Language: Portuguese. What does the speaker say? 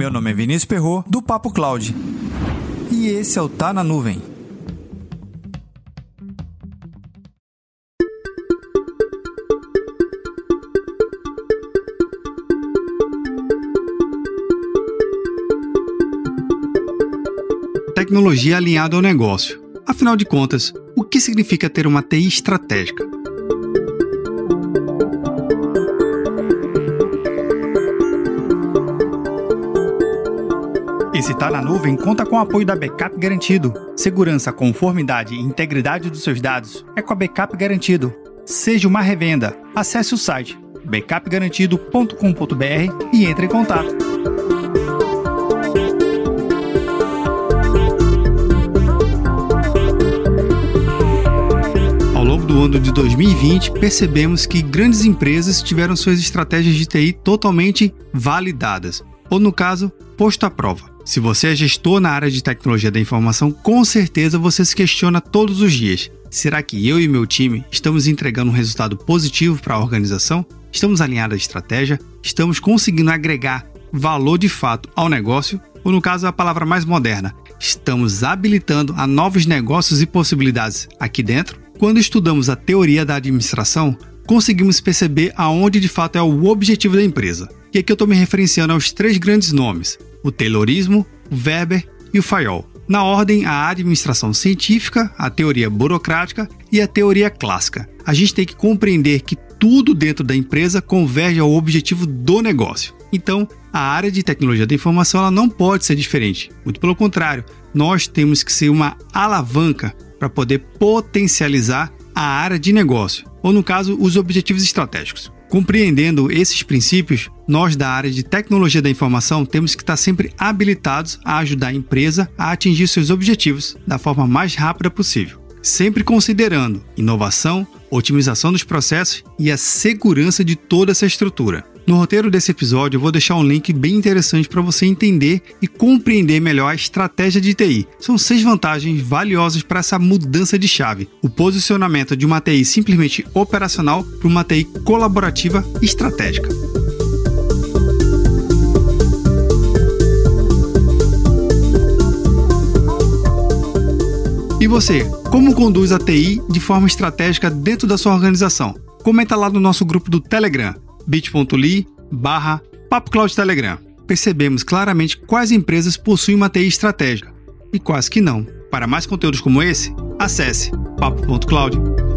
Meu nome é Vinícius Perro do Papo Cloud. E esse é o Tá na Nuvem. Tecnologia alinhada ao negócio. Afinal de contas, o que significa ter uma TI estratégica? Esse Tá na Nuvem conta com o apoio da Backup Garantido. Segurança, conformidade e integridade dos seus dados é com a Backup Garantido. Seja uma revenda. Acesse o site backupgarantido.com.br e entre em contato. Ao longo do ano de 2020, percebemos que grandes empresas tiveram suas estratégias de TI totalmente validadas, ou no caso, posto à prova. Se você é gestor na área de tecnologia da informação, com certeza você se questiona todos os dias: será que eu e meu time estamos entregando um resultado positivo para a organização? Estamos alinhados à estratégia? Estamos conseguindo agregar valor de fato ao negócio? Ou, no caso, a palavra mais moderna, estamos habilitando a novos negócios e possibilidades aqui dentro? Quando estudamos a teoria da administração, conseguimos perceber aonde de fato é o objetivo da empresa. E aqui eu estou me referenciando aos três grandes nomes: o Taylorismo, o Weber e o Fayol. Na ordem, a administração científica, a teoria burocrática e a teoria clássica. A gente tem que compreender que tudo dentro da empresa converge ao objetivo do negócio. Então, a área de tecnologia da informação ela não pode ser diferente. Muito pelo contrário, nós temos que ser uma alavanca para poder potencializar a área de negócio, ou no caso, os objetivos estratégicos. Compreendendo esses princípios, nós da área de tecnologia da informação temos que estar sempre habilitados a ajudar a empresa a atingir seus objetivos da forma mais rápida possível, sempre considerando inovação, otimização dos processos e a segurança de toda essa estrutura. No roteiro desse episódio, eu vou deixar um link bem interessante para você entender e compreender melhor a estratégia de TI. São seis vantagens valiosas para essa mudança de chave: o posicionamento de uma TI simplesmente operacional para uma TI colaborativa estratégica. Você, como conduz a TI de forma estratégica dentro da sua organização? Comenta lá no nosso grupo do Telegram, bit.ly barra Telegram. Percebemos claramente quais empresas possuem uma TI estratégica e quais que não. Para mais conteúdos como esse, acesse papo.cloud.